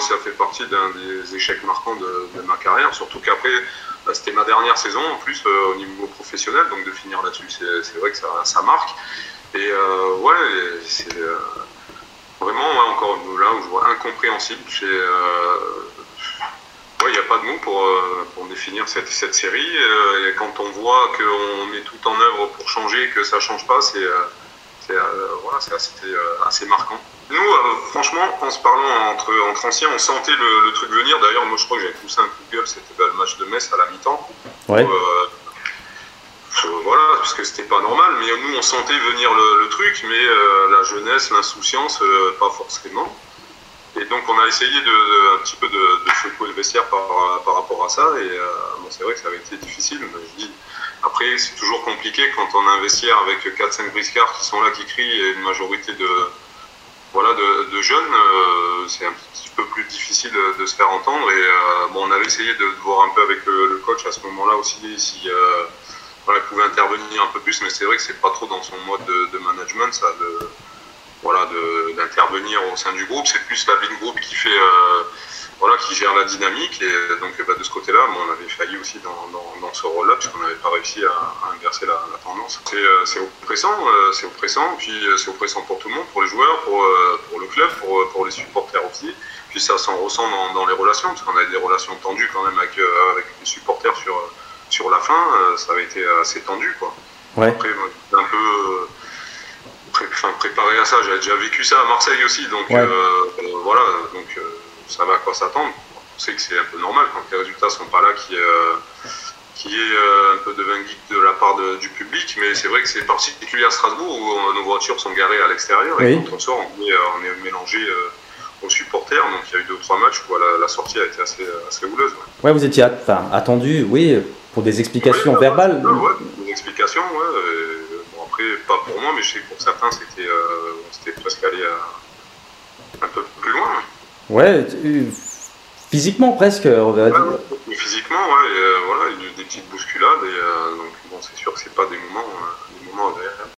Ça fait partie d'un des échecs marquants de, ma carrière, surtout qu'après, bah, c'était ma dernière saison en plus euh, au niveau professionnel, donc de finir là-dessus, c'est vrai que ça, marque. Et euh, ouais, c'est euh, vraiment ouais, encore là où je vois incompréhensible. Il n'y a pas de mots pour, définir cette, série. Et quand on voit qu'on met tout en œuvre pour changer, que ça change pas, c'est c'est euh, voilà, c'est assez, euh, assez marquant. Nous, euh, franchement, en se parlant entre, entre anciens, on sentait le, le truc venir. D'ailleurs, moi, je crois que j'avais poussé un coup de gueule, c'était bah, le match de Metz à la mi-temps. Ouais. Voilà, parce que c'était pas normal, mais nous, on sentait venir le, le truc, mais la jeunesse, l'insouciance, pas forcément. Et donc, on a essayé de, de- un petit peu de, de secouer le vestiaire par, par rapport à ça. Et euh, c'est vrai que ça avait été difficile. Mais je dis, après, c'est toujours compliqué quand on a un vestiaire avec 4-5 briscards qui sont là, qui crient, et une majorité de, voilà, de, jeunes. euh, c'est un petit peu plus difficile de, se faire entendre. Et euh, bon, on avait essayé de, voir un peu avec le, coach à ce moment-là aussi si euh, pouvait intervenir un peu plus. Mais c'est vrai que c'est pas trop dans son mode de, management, ça, voilà, d'intervenir au sein du groupe. C'est plus la ligne groupe qui fait, voilà, qui gère la dynamique. Et donc, bah, de ce côté-là, on avait failli aussi dans, dans, dans ce rôle-là, puisqu'on n'avait pas réussi à, à inverser la, la tendance. C'est, euh, c'est oppressant, euh, c'est oppressant, puis euh, c'est oppressant pour tout le monde, pour les joueurs, pour, pour le club, pour, pour les supporters aussi. Puis ça s'en ressent dans, dans les relations, parce qu'on avait des relations tendues quand même avec, avec les supporters sur, sur la fin. ça avait été assez tendu, quoi. Ouais. Après, un peu pré- préparé à ça. J'avais déjà vécu ça à Marseille aussi, donc Ouais. euh, voilà, donc euh, ça va à quoi s'attendre. On sait que c'est un peu normal quand les résultats sont pas là, qu'il y ait, qu'il y ait euh, un peu de vindicte de la part de- du public, mais c'est vrai que c'est particulier à Strasbourg où euh, nos voitures sont garées à l'extérieur et Oui. quand on sort, on est, euh, on est mélangé euh, aux supporters. Donc il y a eu deux ou trois matchs où la, la sortie a été assez, assez houleuse. ouais. Ouais, vous étiez enfin, attendu, oui, pour des explications Ouais, verbales. Ouais, ouais, une explication, ouais. bon, après, pas pour moi, mais je sais que pour certains, c'était euh, presque allé à- un peu. Ouais, tu- physiquement presque, on va Ouais, dire. ouais. Physiquement, ouais, et, euh, voilà, des petites bousculades. Et, euh, donc, bon, c'est sûr que c'est pas des moments, euh, des moments agréables.